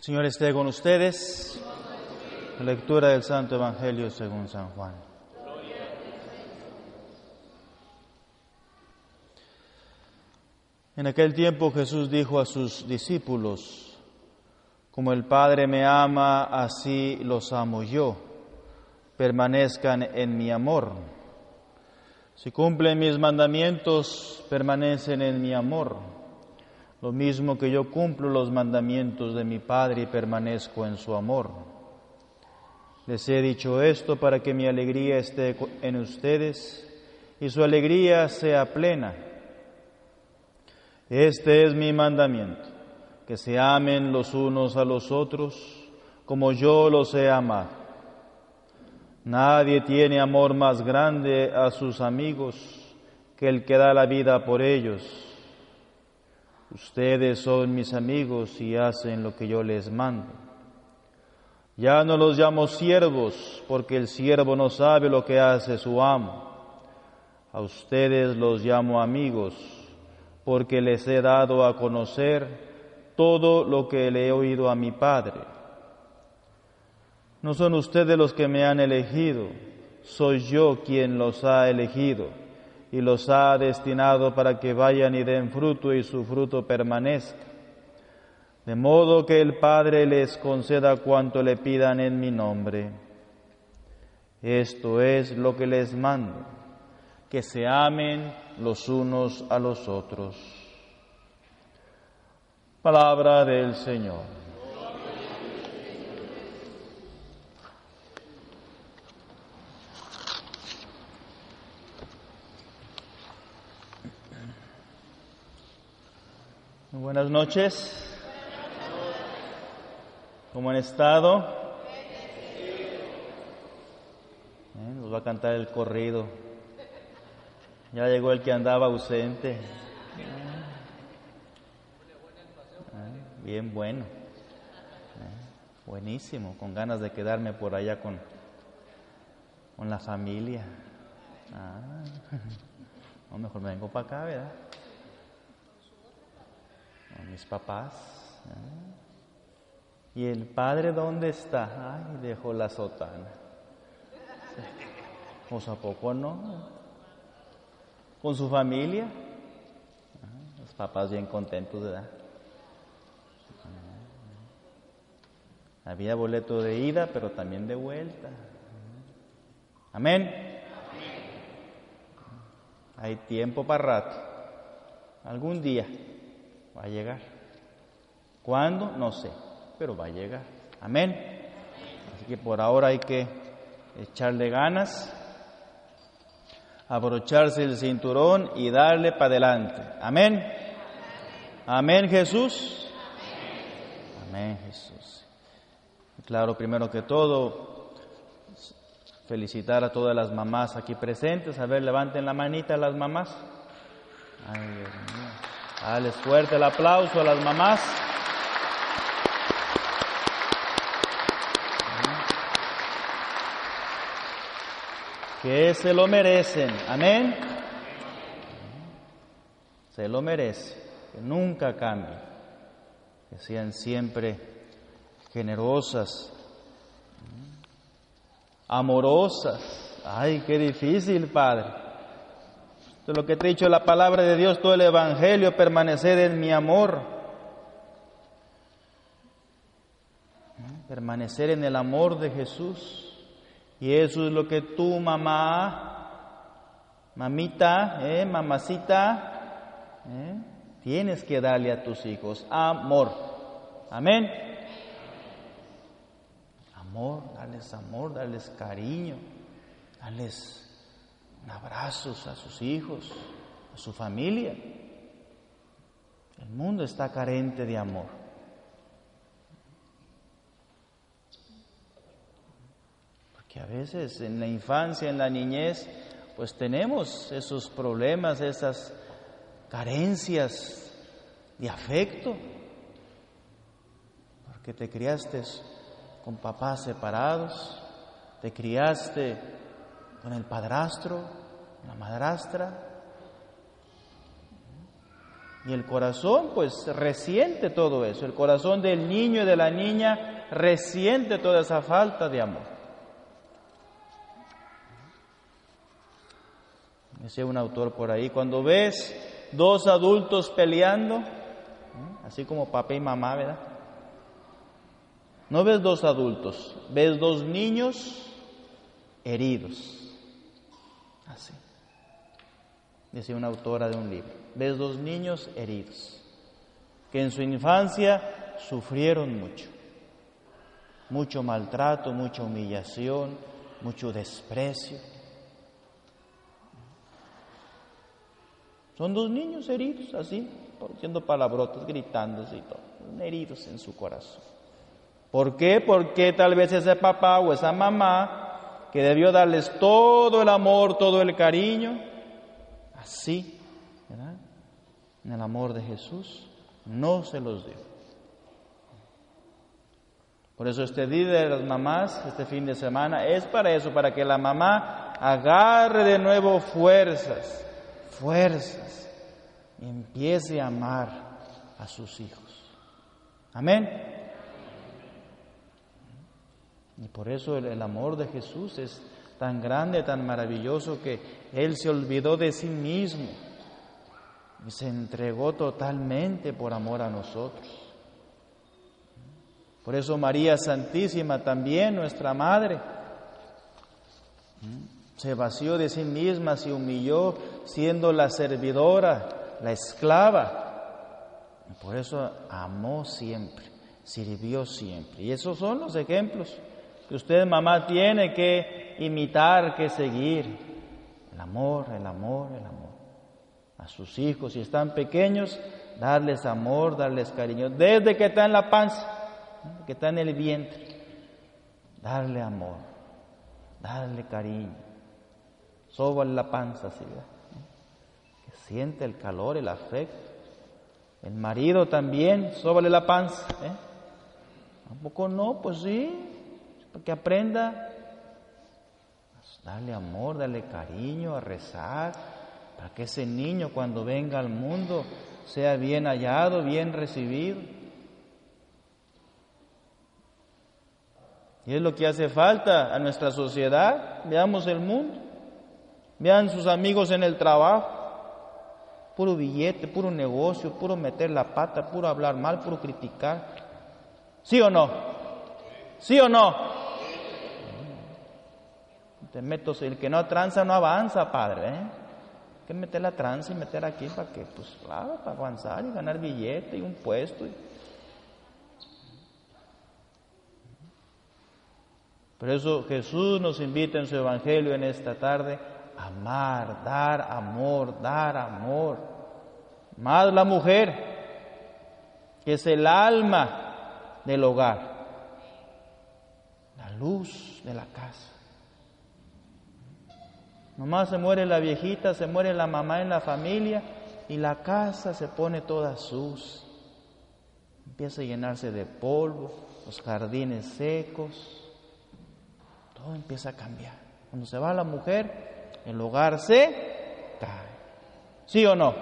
Señor esté con ustedes. Lectura del Santo Evangelio según San Juan. En aquel tiempo Jesús dijo a sus discípulos, como el Padre me ama, así los amo yo. Permanezcan en mi amor. Si cumplen mis mandamientos, permanecen en mi amor. Lo mismo que yo cumplo los mandamientos de mi Padre y permanezco en su amor. Les he dicho esto para que mi alegría esté en ustedes y su alegría sea plena. Este es mi mandamiento, que se amen los unos a los otros como yo los he amado. Nadie tiene amor más grande a sus amigos que el que da la vida por ellos. Ustedes son mis amigos y hacen lo que yo les mando. Ya no los llamo siervos, porque el siervo no sabe lo que hace su amo. A ustedes los llamo amigos, porque les he dado a conocer todo lo que le he oído a mi Padre. No son ustedes los que me han elegido, soy yo quien los ha elegido y los ha destinado para que vayan y den fruto y su fruto permanezca de modo que el Padre les conceda cuanto le pidan en mi nombre. Esto es lo que les mando, que se amen los unos a los otros. Palabra del Señor. Buenas noches. ¿Cómo han estado? Eh, nos va a cantar el corrido. Ya llegó el que andaba ausente. Ah, bien bueno. Eh, buenísimo, con ganas de quedarme por allá con, con la familia. Ah, no, mejor me vengo para acá, ¿verdad? Con mis papás. ¿Y el padre dónde está? Ay, dejó la sotana. ¿Pues a poco no? ¿Con su familia? Ah, los papás bien contentos, ¿verdad? Ah, había boleto de ida, pero también de vuelta. Amén. Hay tiempo para rato. Algún día va a llegar. ¿Cuándo? No sé pero va a llegar. Amén. Así que por ahora hay que echarle ganas, abrocharse el cinturón y darle para adelante. Amén. Amén Jesús. Amén Jesús. Claro, primero que todo, felicitar a todas las mamás aquí presentes. A ver, levanten la manita las mamás. Ay, Dios mío. Dales fuerte el aplauso a las mamás. que se lo merecen. Amén. Se lo merece, que nunca cambien, que sean siempre generosas, amorosas. Ay, qué difícil, Padre. Lo que te he dicho la palabra de Dios, todo el Evangelio, permanecer en mi amor. Permanecer en el amor de Jesús. Y eso es lo que tu mamá, mamita, eh, mamacita, eh, tienes que darle a tus hijos. Amor. Amén. Amor, darles amor, darles cariño, darles abrazos a sus hijos, a su familia. El mundo está carente de amor. que a veces en la infancia, en la niñez, pues tenemos esos problemas, esas carencias de afecto, porque te criaste con papás separados, te criaste con el padrastro, la madrastra, Y el corazón pues resiente todo eso, el corazón del niño y de la niña resiente toda esa falta de amor. Decía un autor por ahí, cuando ves dos adultos peleando, así como papá y mamá, ¿verdad? No ves dos adultos, ves dos niños heridos. Así. Decía una autora de un libro. Ves dos niños heridos, que en su infancia sufrieron mucho. Mucho maltrato, mucha humillación, mucho desprecio. Son dos niños heridos, así, haciendo palabrotas, gritándose y todo, heridos en su corazón. ¿Por qué? Porque tal vez ese papá o esa mamá que debió darles todo el amor, todo el cariño, así, ¿verdad? En el amor de Jesús, no se los dio. Por eso este día de las mamás, este fin de semana, es para eso, para que la mamá agarre de nuevo fuerzas, fuerzas, y empiece a amar a sus hijos. Amén. Y por eso el, amor de Jesús es tan grande, tan maravilloso, que Él se olvidó de sí mismo y se entregó totalmente por amor a nosotros. Por eso María Santísima también, nuestra Madre, se vació de sí misma, se humilló siendo la servidora, la esclava. Y por eso amó siempre, sirvió siempre. Y esos son los ejemplos que usted, mamá, tiene que imitar, que seguir. El amor, el amor, el amor. A sus hijos, si están pequeños, darles amor, darles cariño. Desde que está en la panza, que está en el vientre, darle amor, darle cariño. Sóbale la panza, así, que siente el calor, el afecto. El marido también, sóbale la panza. ¿eh? ¿Tampoco no? Pues sí, para que aprenda pues, darle amor, darle cariño, a rezar, para que ese niño cuando venga al mundo sea bien hallado, bien recibido. Y es lo que hace falta a nuestra sociedad. Veamos el mundo. Vean sus amigos en el trabajo. Puro billete, puro negocio, puro meter la pata, puro hablar mal, puro criticar. ¿Sí o no? ¿Sí o no? Te meto, el que no tranza no avanza, padre. ¿eh? Hay que meter la tranza y meter aquí para que, pues claro, para avanzar y ganar billete y un puesto. Por eso Jesús nos invita en su Evangelio en esta tarde a amar, dar amor, dar amor. Más la mujer, que es el alma del hogar, la luz de la casa. Nomás se muere la viejita, se muere la mamá en la familia y la casa se pone toda sus. Empieza a llenarse de polvo, los jardines secos, todo empieza a cambiar. Cuando se va la mujer, el hogar se cae. ¿Sí o no?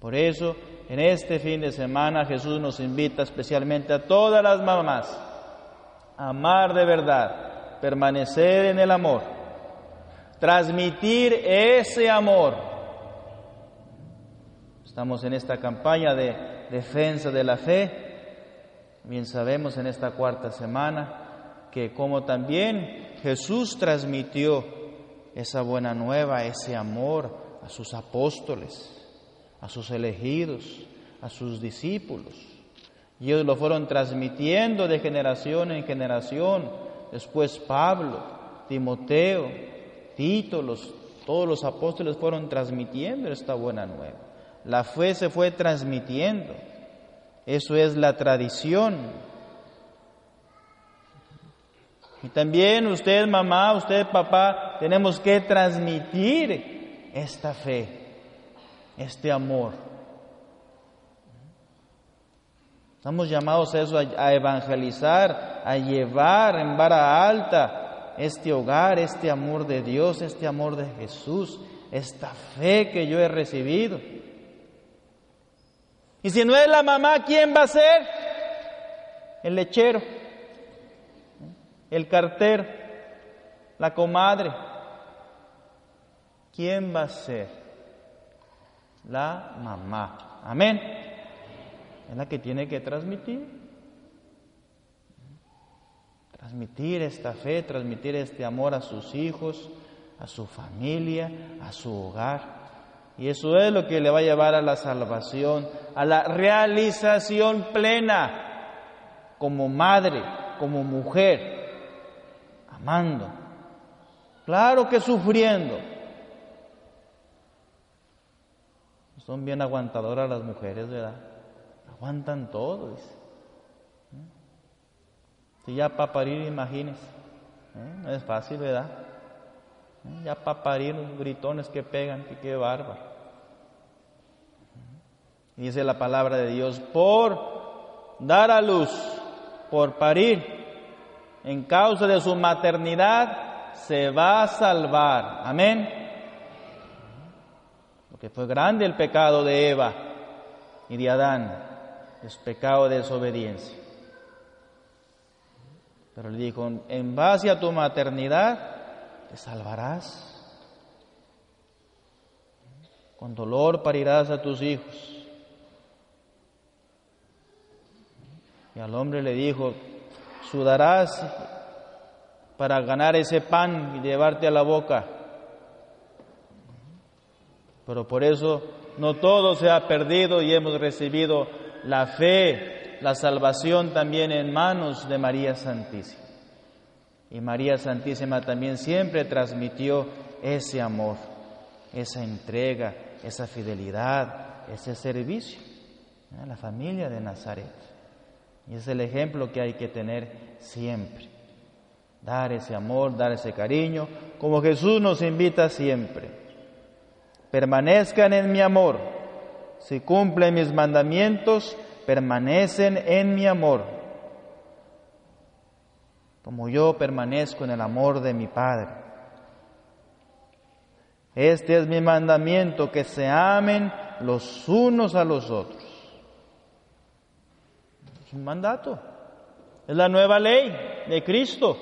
Por eso, en este fin de semana Jesús nos invita especialmente a todas las mamás a amar de verdad permanecer en el amor, transmitir ese amor. Estamos en esta campaña de defensa de la fe. Bien sabemos en esta cuarta semana que como también Jesús transmitió esa buena nueva, ese amor a sus apóstoles, a sus elegidos, a sus discípulos. Y ellos lo fueron transmitiendo de generación en generación después Pablo, Timoteo, Tito, todos los apóstoles fueron transmitiendo esta buena nueva. La fe se fue transmitiendo. Eso es la tradición. Y también usted, mamá, usted, papá, tenemos que transmitir esta fe, este amor. Estamos llamados a eso, a evangelizar, a llevar en vara alta este hogar, este amor de Dios, este amor de Jesús, esta fe que yo he recibido. Y si no es la mamá, ¿quién va a ser? El lechero, el cartero, la comadre. ¿Quién va a ser? La mamá. Amén. Es la que tiene que transmitir. Transmitir esta fe, transmitir este amor a sus hijos, a su familia, a su hogar. Y eso es lo que le va a llevar a la salvación, a la realización plena como madre, como mujer, amando. Claro que sufriendo. Son bien aguantadoras las mujeres, ¿verdad? Aguantan todo. Si ya para parir, imagínense. ¿eh? No es fácil, ¿verdad? ¿Eh? Ya para parir los gritones que pegan, que qué bárbaro. Dice la palabra de Dios, por dar a luz, por parir, en causa de su maternidad, se va a salvar. Amén. Porque fue grande el pecado de Eva y de Adán, es pecado de desobediencia. Pero le dijo, en base a tu maternidad, te salvarás. Con dolor parirás a tus hijos. Y al hombre le dijo, sudarás para ganar ese pan y llevarte a la boca. Pero por eso no todo se ha perdido y hemos recibido la fe la salvación también en manos de María Santísima. Y María Santísima también siempre transmitió ese amor, esa entrega, esa fidelidad, ese servicio a la familia de Nazaret. Y es el ejemplo que hay que tener siempre. Dar ese amor, dar ese cariño, como Jesús nos invita siempre. Permanezcan en mi amor. Si cumplen mis mandamientos, permanecen en mi amor, como yo permanezco en el amor de mi Padre. Este es mi mandamiento, que se amen los unos a los otros. Es un mandato, es la nueva ley de Cristo.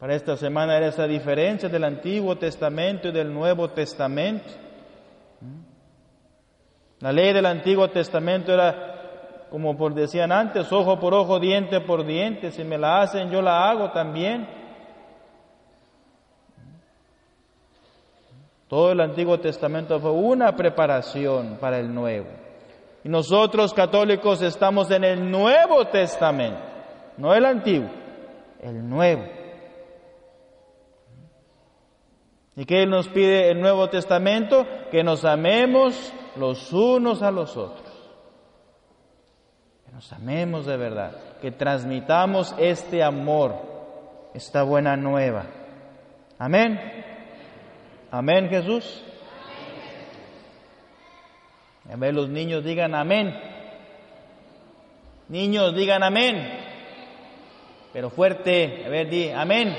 Para esta semana era esa diferencia del Antiguo Testamento y del Nuevo Testamento. La ley del Antiguo Testamento era, como por decían antes, ojo por ojo, diente por diente. Si me la hacen, yo la hago también. Todo el Antiguo Testamento fue una preparación para el Nuevo. Y nosotros católicos estamos en el Nuevo Testamento, no el Antiguo, el Nuevo. ¿Y qué nos pide el Nuevo Testamento? Que nos amemos los unos a los otros. Que nos amemos de verdad, que transmitamos este amor, esta buena nueva. Amén. Amén, Jesús. A ver, los niños digan amén. Niños digan amén. Pero fuerte, a ver, di amén.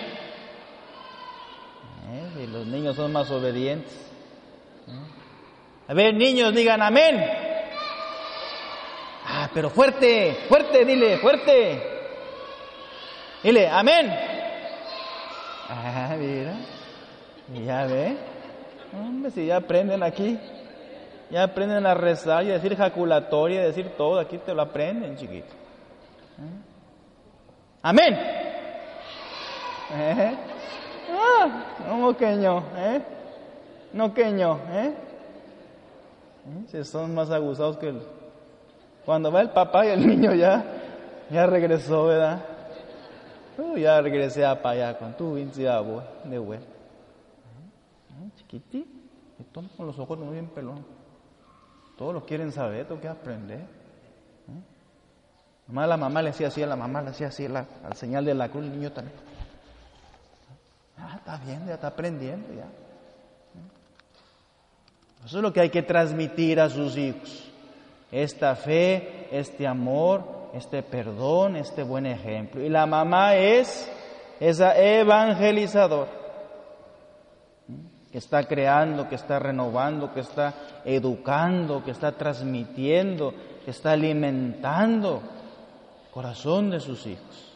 Los niños son más obedientes. A ver, niños, digan amén. Ah, pero fuerte, fuerte, dile, fuerte. Dile, amén. Ah, mira. ya ve. Hombre, si ya aprenden aquí. Ya aprenden a rezar y a decir jaculatoria, a decir todo. Aquí te lo aprenden, chiquito. ¿Eh? Amén. ¿Eh? Ah, no, queño, ¿eh? No queño, ¿eh? Si son más aguzados que el... Cuando va el papá y el niño ya, ya regresó, ¿verdad? Uh, ya regresé a para allá con tu de güey. Chiquiti, y todos con los ojos muy bien pelón. Todos lo quieren saber, tengo que aprender. Mamá, la mamá le hacía así, a la mamá le hacía así, la, al señal de la cruz, el niño también. Ah, está bien, ya está aprendiendo ya. Eso es lo que hay que transmitir a sus hijos. Esta fe, este amor, este perdón, este buen ejemplo. Y la mamá es esa evangelizador. ¿Mm? que está creando, que está renovando, que está educando, que está transmitiendo, que está alimentando el corazón de sus hijos.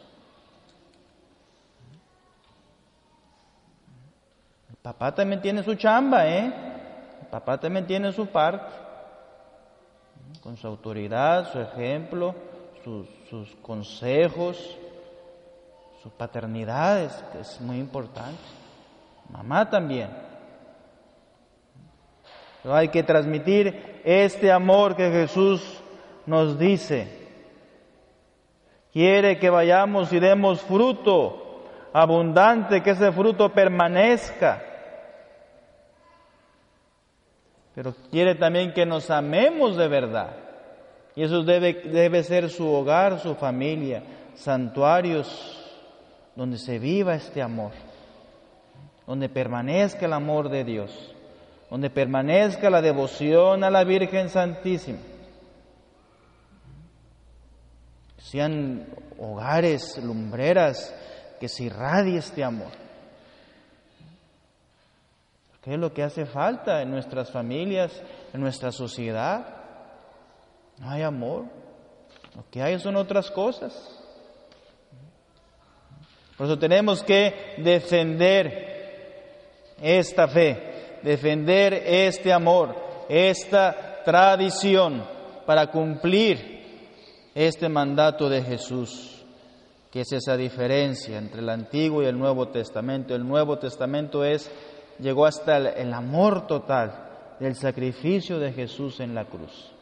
Papá también tiene su chamba, ¿eh? Papá también tiene su parte, con su autoridad, su ejemplo, sus, sus consejos, su paternidad es, es muy importante. Mamá también. Pero hay que transmitir este amor que Jesús nos dice. Quiere que vayamos y demos fruto abundante, que ese fruto permanezca. Pero quiere también que nos amemos de verdad. Y eso debe, debe ser su hogar, su familia, santuarios donde se viva este amor, donde permanezca el amor de Dios donde permanezca la devoción a la Virgen Santísima. Sean hogares, lumbreras, que se irradie este amor. ¿Qué es lo que hace falta en nuestras familias, en nuestra sociedad? No hay amor. Lo que hay son otras cosas. Por eso tenemos que defender esta fe defender este amor, esta tradición para cumplir este mandato de Jesús, que es esa diferencia entre el Antiguo y el Nuevo Testamento. El Nuevo Testamento es llegó hasta el, amor total del sacrificio de Jesús en la cruz.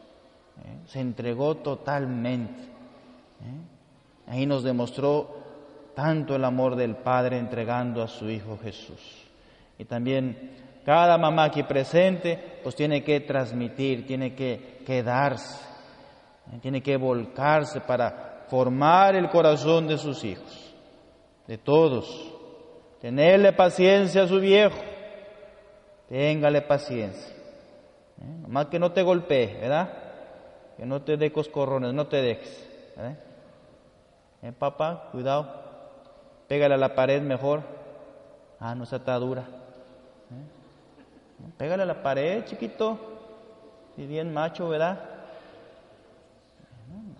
¿eh? Se entregó totalmente. ¿eh? Ahí nos demostró tanto el amor del Padre entregando a su Hijo Jesús. Y también cada mamá aquí presente pues tiene que transmitir, tiene que quedarse, tiene que volcarse para formar el corazón de sus hijos, de todos. Tenerle paciencia a su viejo, téngale paciencia. ¿Eh? Nomás que no te golpee, ¿verdad? Que no te dé coscorrones, no te dejes. ¿eh? ¿Eh, papá? Cuidado. Pégale a la pared mejor. Ah, no está dura. Pégale a la pared, chiquito. Si bien macho, ¿verdad?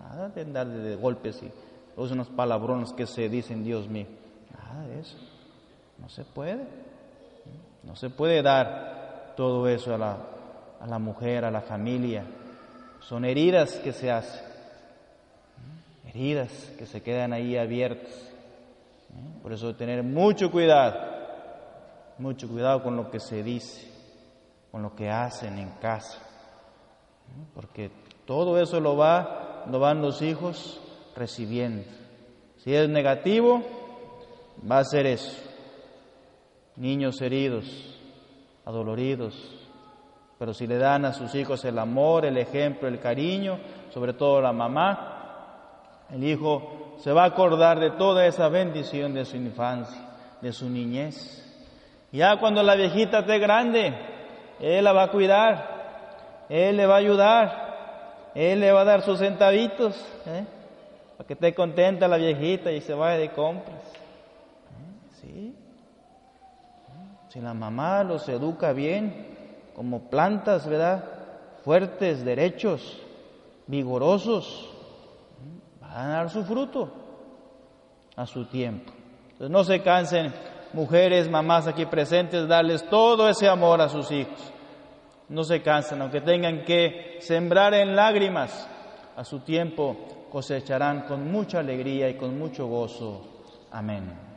nada de andar de golpes y los unos palabrones que se dicen, Dios mío. Nada de eso. No se puede. No se puede dar todo eso a la, a la mujer, a la familia. Son heridas que se hacen. Heridas que se quedan ahí abiertas. Por eso tener mucho cuidado. Mucho cuidado con lo que se dice con lo que hacen en casa. Porque todo eso lo, va, lo van los hijos recibiendo. Si es negativo, va a ser eso. Niños heridos, adoloridos. Pero si le dan a sus hijos el amor, el ejemplo, el cariño, sobre todo la mamá, el hijo se va a acordar de toda esa bendición de su infancia, de su niñez. Ya cuando la viejita esté grande, él la va a cuidar, Él le va a ayudar, Él le va a dar sus centavitos, ¿eh? para que esté contenta la viejita y se vaya de compras. ¿Eh? ¿Sí? Si la mamá los educa bien, como plantas, ¿verdad? Fuertes, derechos, vigorosos, van a dar su fruto a su tiempo. Entonces no se cansen mujeres, mamás aquí presentes, darles todo ese amor a sus hijos. No se cansen, aunque tengan que sembrar en lágrimas, a su tiempo cosecharán con mucha alegría y con mucho gozo. Amén.